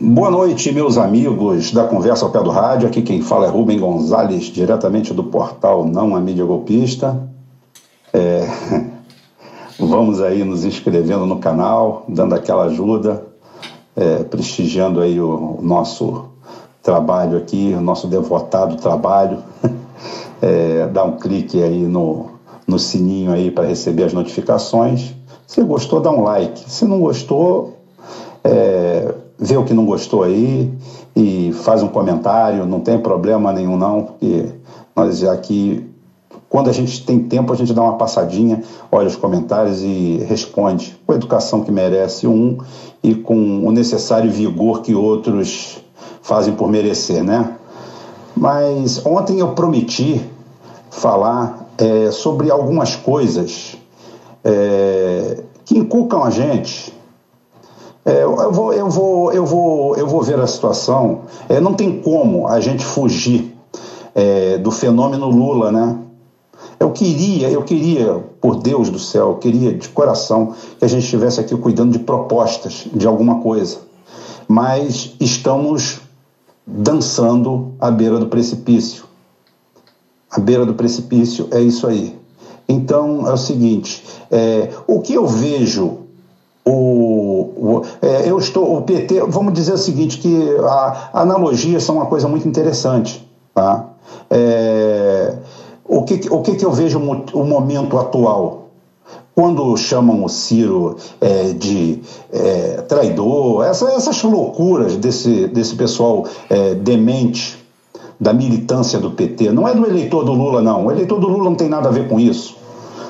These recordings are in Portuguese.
Boa noite, meus amigos da Conversa ao Pé do Rádio. Aqui quem fala é Rubem Gonzalez, diretamente do portal Não a Mídia Golpista. É... Vamos aí nos inscrevendo no canal, dando aquela ajuda, é, prestigiando aí o, o nosso trabalho aqui, o nosso devotado trabalho. É, dá um clique aí no, no sininho aí para receber as notificações. Se gostou, dá um like. Se não gostou, é, vê o que não gostou aí e faz um comentário, não tem problema nenhum não, porque nós aqui, quando a gente tem tempo, a gente dá uma passadinha, olha os comentários e responde com a educação que merece um e com o necessário vigor que outros fazem por merecer, né? Mas ontem eu prometi falar é, sobre algumas coisas é, que inculcam a gente é, eu, vou, eu, vou, eu, vou, eu vou ver a situação. É, não tem como a gente fugir é, do fenômeno Lula, né? Eu queria, eu queria, por Deus do céu, eu queria de coração que a gente estivesse aqui cuidando de propostas, de alguma coisa. Mas estamos dançando à beira do precipício. À beira do precipício é isso aí. Então é o seguinte: é, o que eu vejo o, o é, eu estou, o PT, vamos dizer o seguinte, que a, analogias são uma coisa muito interessante. Tá? É, o que, o que, que eu vejo o momento atual? Quando chamam o Ciro é, de é, traidor, essa, essas loucuras desse, desse pessoal é, demente da militância do PT, não é do eleitor do Lula, não. O eleitor do Lula não tem nada a ver com isso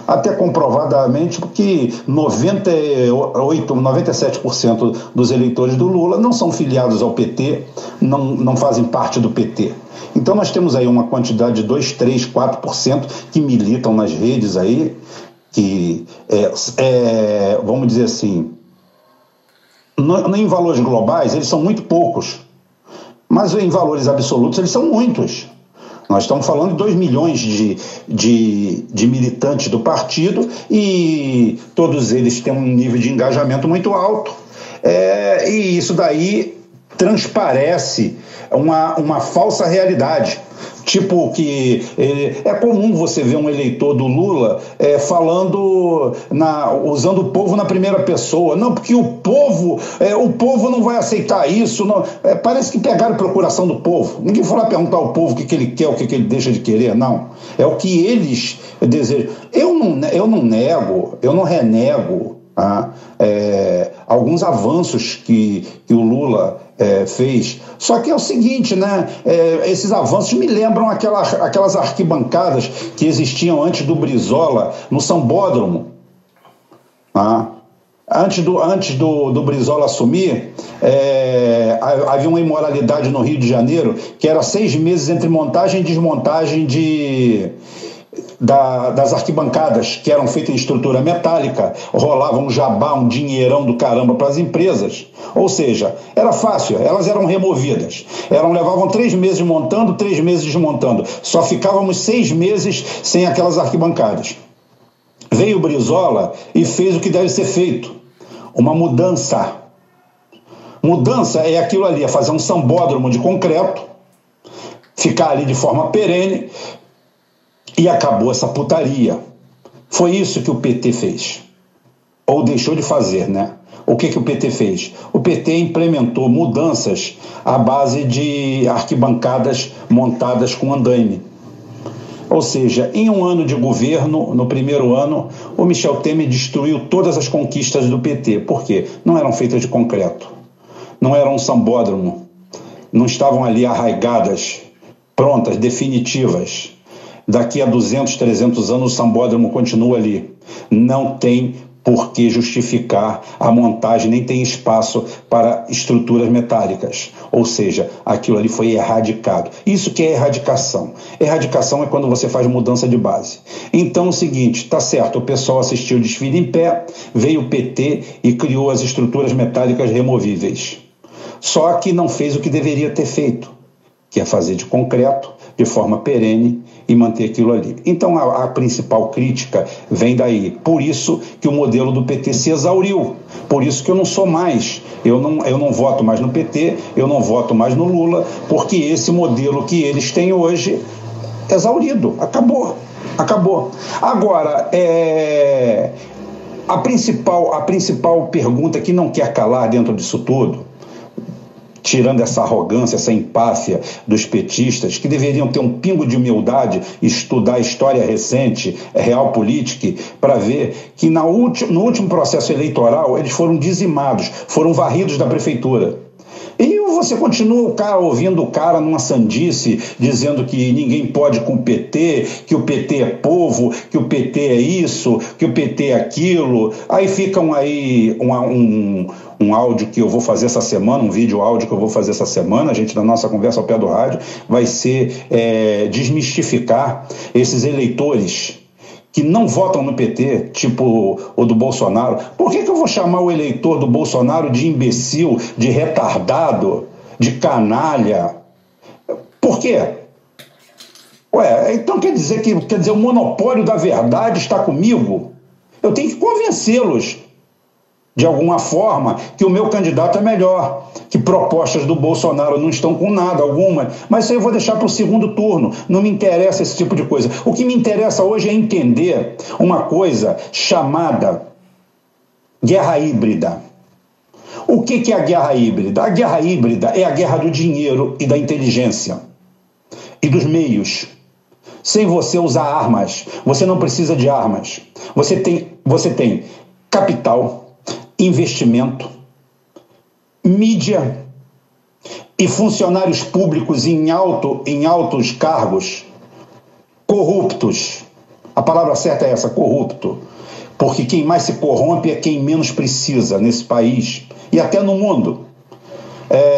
até comprovadamente porque 98, 97% dos eleitores do Lula não são filiados ao PT, não, não fazem parte do PT. Então nós temos aí uma quantidade de 2, 3, 4% que militam nas redes aí, que é, é, vamos dizer assim, no, em valores globais eles são muito poucos, mas em valores absolutos eles são muitos. Nós estamos falando de 2 milhões de, de, de, militantes do partido e todos eles têm um nível de engajamento muito alto. É, e isso daí transparece uma, uma falsa realidade. Tipo que é, comum você ver um eleitor do Lula é, falando, na, usando o povo na primeira pessoa. Não, porque o povo, é, o povo não vai aceitar isso. Não, é, parece que pegaram procuração do povo. Ninguém foi lá perguntar ao povo o que, que ele quer, o que, que ele deixa de querer, não. É o que eles desejam. Eu não, eu não nego, eu não renego ah, é, alguns avanços que, que o Lula é, fez. Só que é o seguinte, né? É, esses avanços me lembram aquela, aquelas arquibancadas que existiam antes do Brizola no Sambódromo. Ah, antes do, antes do, do Brizola assumir, é, havia uma imoralidade no Rio de Janeiro que era seis meses entre montagem e desmontagem de da, das arquibancadas, que eram feitas em estrutura metálica, rolava um jabá, um dinheirão do caramba para as empresas. Ou seja, era fácil, elas eram removidas. Eram, levavam três meses montando, três meses desmontando. Só ficávamos seis meses sem aquelas arquibancadas. Veio o Brizola e fez o que deve ser feito: uma mudança. Mudança é aquilo ali, é fazer um sambódromo de concreto, ficar ali de forma perene, e acabou essa putaria. Foi isso que o PT fez. Ou deixou de fazer, né? O que, que o PT fez? O PT implementou mudanças à base de arquibancadas montadas com andaime. Ou seja, em um ano de governo, no primeiro ano, o Michel Temer destruiu todas as conquistas do PT. Por quê? Não eram feitas de concreto, não eram um sambódromo, não estavam ali arraigadas, prontas, definitivas daqui a 200, 300 anos o sambódromo continua ali. Não tem por que justificar a montagem, nem tem espaço para estruturas metálicas. Ou seja, aquilo ali foi erradicado. Isso que é erradicação. Erradicação é quando você faz mudança de base. Então, é o seguinte, tá certo, o pessoal assistiu o desfile em pé, veio o PT e criou as estruturas metálicas removíveis. Só que não fez o que deveria ter feito, que é fazer de concreto, de forma perene e manter aquilo ali. Então a, a, principal crítica vem daí. Por isso que o modelo do PT se exauriu. Por isso que eu não sou mais. Eu não, eu não voto mais no PT, eu não voto mais no Lula, porque esse modelo que eles têm hoje é exaurido, acabou. Acabou. Agora, é, a, principal, a principal pergunta que não quer calar dentro disso tudo tirando essa arrogância, essa empáfia dos petistas, que deveriam ter um pingo de humildade, estudar história recente, real política, para ver que no último processo eleitoral eles foram dizimados, foram varridos da prefeitura. E você continua o cara ouvindo o cara numa sandice, dizendo que ninguém pode com o PT, que o PT é povo, que o PT é isso, que o PT é aquilo. Aí ficam aí um, um, um áudio que eu vou fazer essa semana, um vídeo áudio que eu vou fazer essa semana, a gente na nossa conversa ao pé do rádio, vai ser é, desmistificar esses eleitores que não votam no PT, tipo o do Bolsonaro, por que, que eu vou chamar o eleitor do Bolsonaro de imbecil, de retardado, de canalha? Por quê? Ué, então quer dizer que quer dizer, o monopólio da verdade está comigo? Eu tenho que convencê-los de alguma forma, que o meu candidato é melhor, que propostas do Bolsonaro não estão com nada alguma, mas isso aí eu vou deixar para o segundo turno, não me interessa esse tipo de coisa. O que me interessa hoje é entender uma coisa chamada guerra híbrida. O que, que é a guerra híbrida? A guerra híbrida é a guerra do dinheiro e da inteligência e dos meios. Sem você usar armas, você não precisa de armas. Você tem, você tem capital, investimento, mídia e funcionários públicos em, alto, em altos cargos corruptos. A palavra certa é essa, corrupto. Porque quem mais se corrompe é quem menos precisa nesse país e até no mundo. É,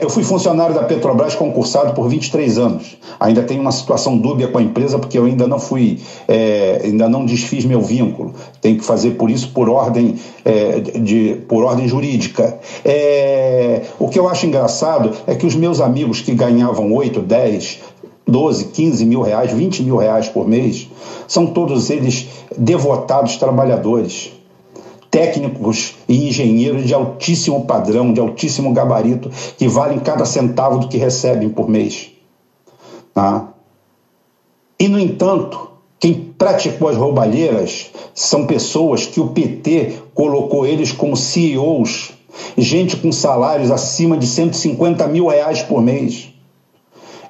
eu fui funcionário da Petrobras concursado por 23 anos. Ainda tenho uma situação dúbia com a empresa porque eu ainda não fui, é, ainda não desfiz meu vínculo. Tenho que fazer por isso por ordem, é, de, por ordem jurídica. É, o que eu acho engraçado é que os meus amigos que ganhavam 8, 10, 12, 15 mil reais, 20 mil reais por mês, são todos eles devotados trabalhadores técnicos e engenheiros de altíssimo padrão, de altíssimo gabarito, que valem cada centavo do que recebem por mês. Tá? E, no entanto, quem praticou as roubalheiras são pessoas que o PT colocou eles como CEOs, gente com salários acima de 150 mil reais por mês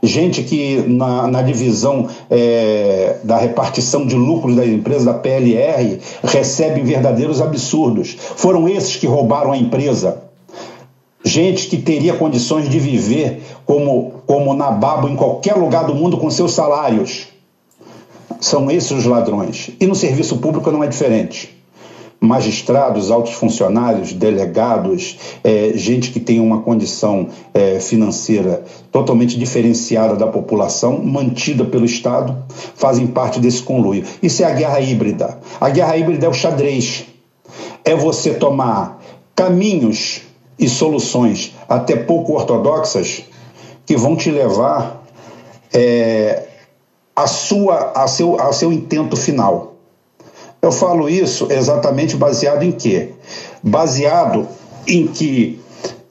gente que na, na divisão é, da repartição de lucros da empresa, da PLR, recebe verdadeiros absurdos. Foram esses que roubaram a empresa. Gente que teria condições de viver como, como nababo em qualquer lugar do mundo com seus salários. São esses os ladrões. E no serviço público não é diferente magistrados, altos funcionários, delegados, é, gente que tem uma condição é, financeira totalmente diferenciada da população, mantida pelo Estado, fazem parte desse conluio. Isso é a guerra híbrida. A guerra híbrida é o xadrez. É você tomar caminhos e soluções até pouco ortodoxas que vão te levar é, a sua, a seu, a seu intento final. Eu falo isso exatamente baseado em quê? Baseado em que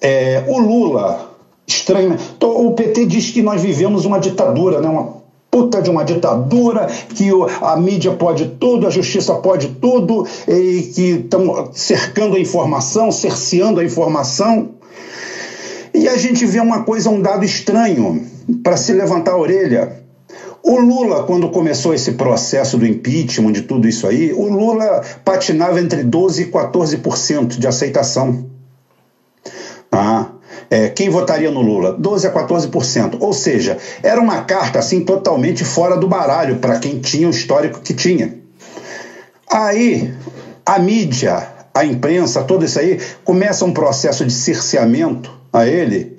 é, o Lula, estranho, o PT diz que nós vivemos uma ditadura, né? uma puta de uma ditadura, que a mídia pode tudo, a justiça pode tudo, e que estão cercando a informação, cerceando a informação. E a gente vê uma coisa, um dado estranho, para se levantar a orelha. O Lula, quando começou esse processo do impeachment, de tudo isso aí, o Lula patinava entre 12% e 14% de aceitação. Ah, é, quem votaria no Lula? 12 a 14%. Ou seja, era uma carta assim totalmente fora do baralho para quem tinha o histórico que tinha. Aí a mídia, a imprensa, tudo isso aí começa um processo de cerceamento a ele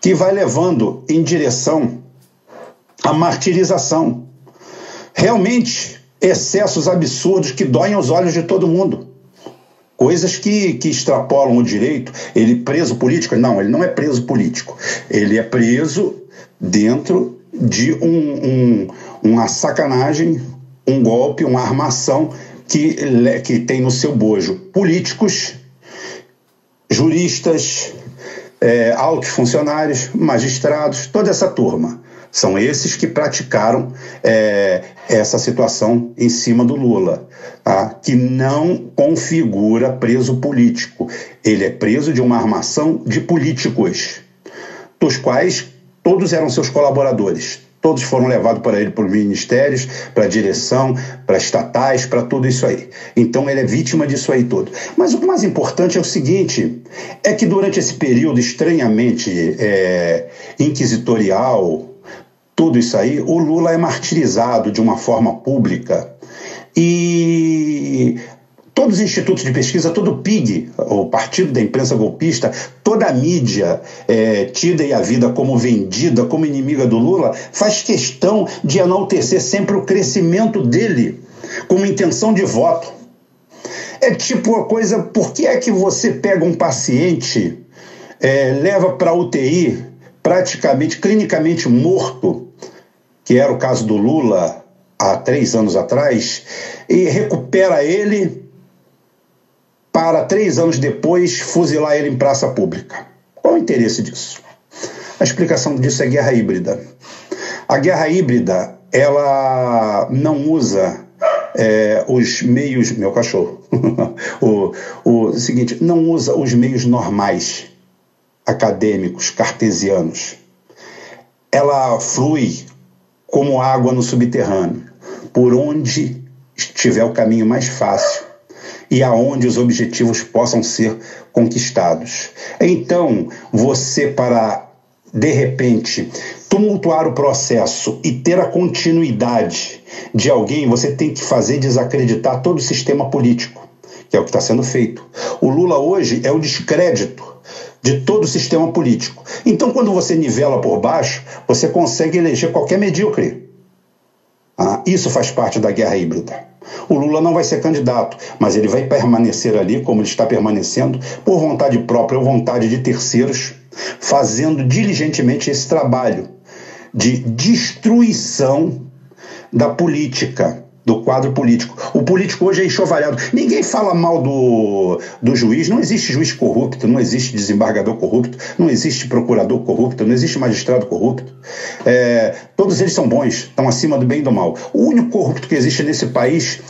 que vai levando em direção a martirização. Realmente, excessos absurdos que doem aos olhos de todo mundo. Coisas que, que extrapolam o direito. Ele preso político? Não, ele não é preso político. Ele é preso dentro de um, um, uma sacanagem, um golpe, uma armação que, que tem no seu bojo políticos, juristas, é, altos funcionários, magistrados, toda essa turma. São esses que praticaram é, essa situação em cima do Lula, tá? que não configura preso político. Ele é preso de uma armação de políticos, dos quais todos eram seus colaboradores. Todos foram levados para ele por ministérios, para direção, para estatais, para tudo isso aí. Então ele é vítima disso aí tudo. Mas o mais importante é o seguinte: é que durante esse período estranhamente é, inquisitorial, tudo isso aí, o Lula é martirizado de uma forma pública e todos os institutos de pesquisa, todo o PIG, o Partido da Imprensa Golpista, toda a mídia é, tida e a vida como vendida, como inimiga do Lula, faz questão de enaltecer sempre o crescimento dele como intenção de voto. É tipo a coisa, por que é que você pega um paciente, é, leva para UTI, praticamente, clinicamente morto, que era o caso do Lula há três anos atrás, e recupera ele para três anos depois fuzilar ele em praça pública. Qual o interesse disso? A explicação disso é guerra híbrida. A guerra híbrida ela não usa é, os meios. Meu cachorro. o, o seguinte, não usa os meios normais, acadêmicos, cartesianos. Ela flui como água no subterrâneo, por onde estiver o caminho mais fácil e aonde os objetivos possam ser conquistados. Então, você para de repente tumultuar o processo e ter a continuidade de alguém, você tem que fazer desacreditar todo o sistema político, que é o que está sendo feito. O Lula hoje é o descrédito de todo o sistema político. Então, quando você nivela por baixo, você consegue eleger qualquer medíocre. Ah, isso faz parte da guerra híbrida. O Lula não vai ser candidato, mas ele vai permanecer ali, como ele está permanecendo, por vontade própria ou vontade de terceiros, fazendo diligentemente esse trabalho de destruição da política do quadro político. O político hoje é enxovalhado. Ninguém fala mal do, do juiz. Não existe juiz corrupto, não existe desembargador corrupto, não existe procurador corrupto, não existe magistrado corrupto. É, todos eles são bons, estão acima do bem e do mal. O único corrupto que existe nesse país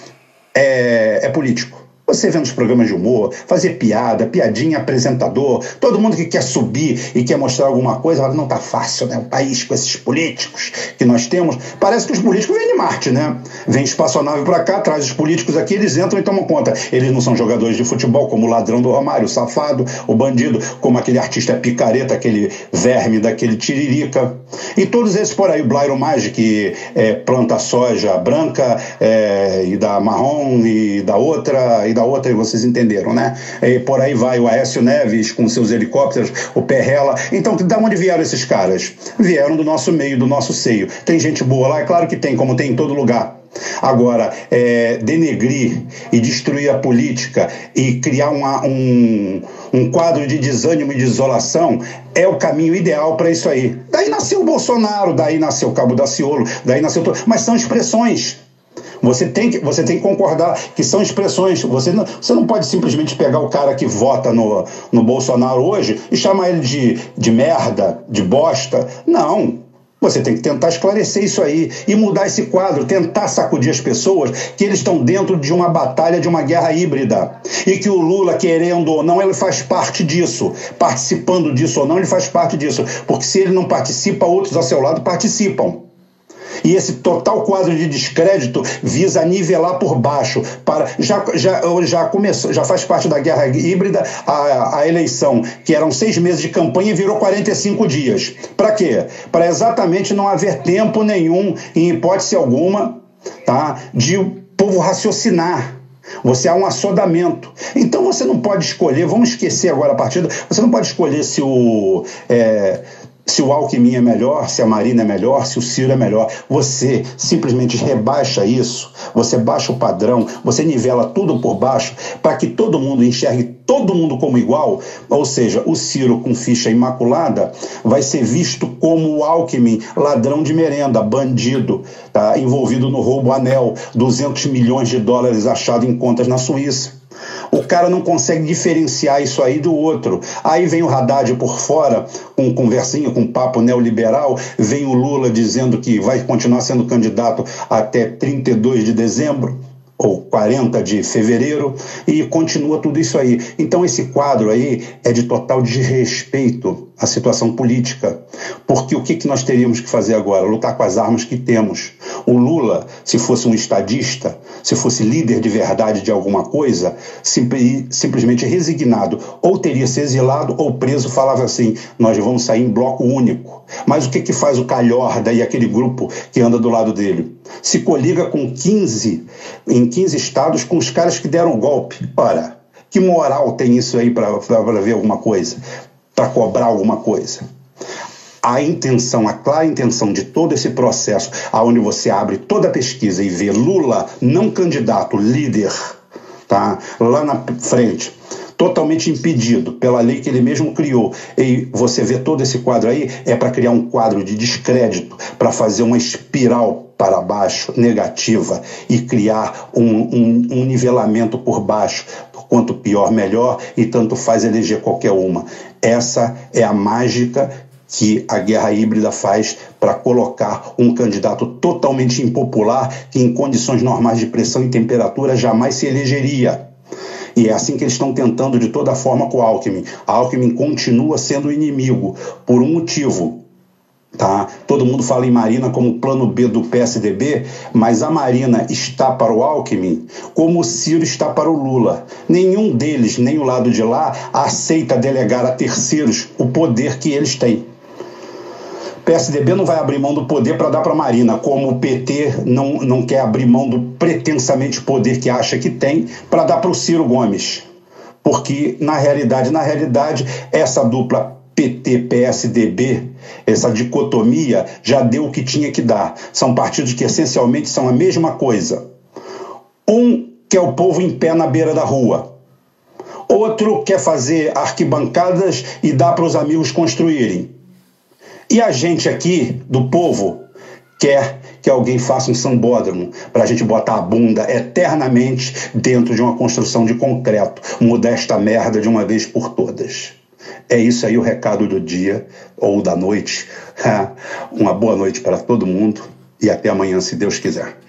é, é político. Você vê nos programas de humor, fazer piada, piadinha, apresentador, todo mundo que quer subir e quer mostrar alguma coisa, fala, não tá fácil, né? O país com esses políticos que nós temos. Parece que os políticos vêm de Marte, né? Vem espaçonave para cá, traz os políticos aqui, eles entram e tomam conta. Eles não são jogadores de futebol, como o ladrão do Romário, o safado, o bandido, como aquele artista picareta, aquele verme daquele tiririca. E todos esses por aí, o Blairo que é, planta soja branca é, e da marrom e da outra, e da outra, e vocês entenderam, né? E por aí vai o Aécio Neves com seus helicópteros, o Perrela. Então, da onde vieram esses caras? Vieram do nosso meio, do nosso seio. Tem gente boa lá? É claro que tem, como tem em todo lugar. Agora, é, denegrir e destruir a política e criar uma, um, um quadro de desânimo e de isolação é o caminho ideal para isso aí. Daí nasceu o Bolsonaro, daí nasceu o Cabo da Ciolo, daí nasceu. Mas são expressões. Você tem, que, você tem que concordar que são expressões. Você não, você não pode simplesmente pegar o cara que vota no, no Bolsonaro hoje e chamar ele de, de merda, de bosta. Não. Você tem que tentar esclarecer isso aí e mudar esse quadro, tentar sacudir as pessoas que eles estão dentro de uma batalha, de uma guerra híbrida. E que o Lula, querendo ou não, ele faz parte disso. Participando disso ou não, ele faz parte disso. Porque se ele não participa, outros ao seu lado participam. E esse total quadro de descrédito visa nivelar por baixo. Para já, já, já começou, já faz parte da guerra híbrida a, a eleição, que eram seis meses de campanha e virou 45 dias. Para quê? Para exatamente não haver tempo nenhum, em hipótese alguma, tá, de o povo raciocinar. Você há um assodamento. Então você não pode escolher, vamos esquecer agora a partida, você não pode escolher se o. É, se o Alckmin é melhor, se a Marina é melhor, se o Ciro é melhor. Você simplesmente rebaixa isso, você baixa o padrão, você nivela tudo por baixo para que todo mundo enxergue todo mundo como igual, ou seja, o Ciro com ficha imaculada vai ser visto como o Alckmin, ladrão de merenda, bandido, tá? envolvido no roubo anel, 200 milhões de dólares achado em contas na Suíça. O cara não consegue diferenciar isso aí do outro. Aí vem o Haddad por fora, com conversinha, com papo neoliberal, vem o Lula dizendo que vai continuar sendo candidato até 32 de dezembro ou 40 de fevereiro, e continua tudo isso aí. Então, esse quadro aí é de total desrespeito à situação política, porque o que, que nós teríamos que fazer agora? Lutar com as armas que temos. O Lula, se fosse um estadista, se fosse líder de verdade de alguma coisa, simplesmente resignado, ou teria se exilado ou preso, falava assim: nós vamos sair em bloco único. Mas o que, que faz o Calhorda e aquele grupo que anda do lado dele? Se coliga com 15, em 15 estados, com os caras que deram o golpe. Ora, que moral tem isso aí para ver alguma coisa? Para cobrar alguma coisa? a intenção, a clara intenção de todo esse processo, aonde você abre toda a pesquisa e vê Lula não candidato, líder, tá? Lá na frente, totalmente impedido pela lei que ele mesmo criou. E você vê todo esse quadro aí, é para criar um quadro de descrédito, para fazer uma espiral para baixo, negativa, e criar um, um, um nivelamento por baixo. Quanto pior, melhor, e tanto faz eleger qualquer uma. Essa é a mágica que a guerra híbrida faz para colocar um candidato totalmente impopular que, em condições normais de pressão e temperatura, jamais se elegeria. E é assim que eles estão tentando de toda forma com o Alckmin. A Alckmin continua sendo inimigo por um motivo. Tá? Todo mundo fala em Marina como plano B do PSDB, mas a Marina está para o Alckmin como o Ciro está para o Lula. Nenhum deles, nem o lado de lá, aceita delegar a terceiros o poder que eles têm. PSDB não vai abrir mão do poder para dar para Marina, como o PT não, não quer abrir mão do pretensamente poder que acha que tem para dar para o Ciro Gomes. Porque, na realidade, na realidade, essa dupla PT-PSDB, essa dicotomia, já deu o que tinha que dar. São partidos que essencialmente são a mesma coisa. Um quer o povo em pé na beira da rua. Outro quer fazer arquibancadas e dar para os amigos construírem. E a gente aqui, do povo, quer que alguém faça um sambódromo para a gente botar a bunda eternamente dentro de uma construção de concreto, mudar esta merda de uma vez por todas. É isso aí o recado do dia ou da noite. uma boa noite para todo mundo e até amanhã, se Deus quiser.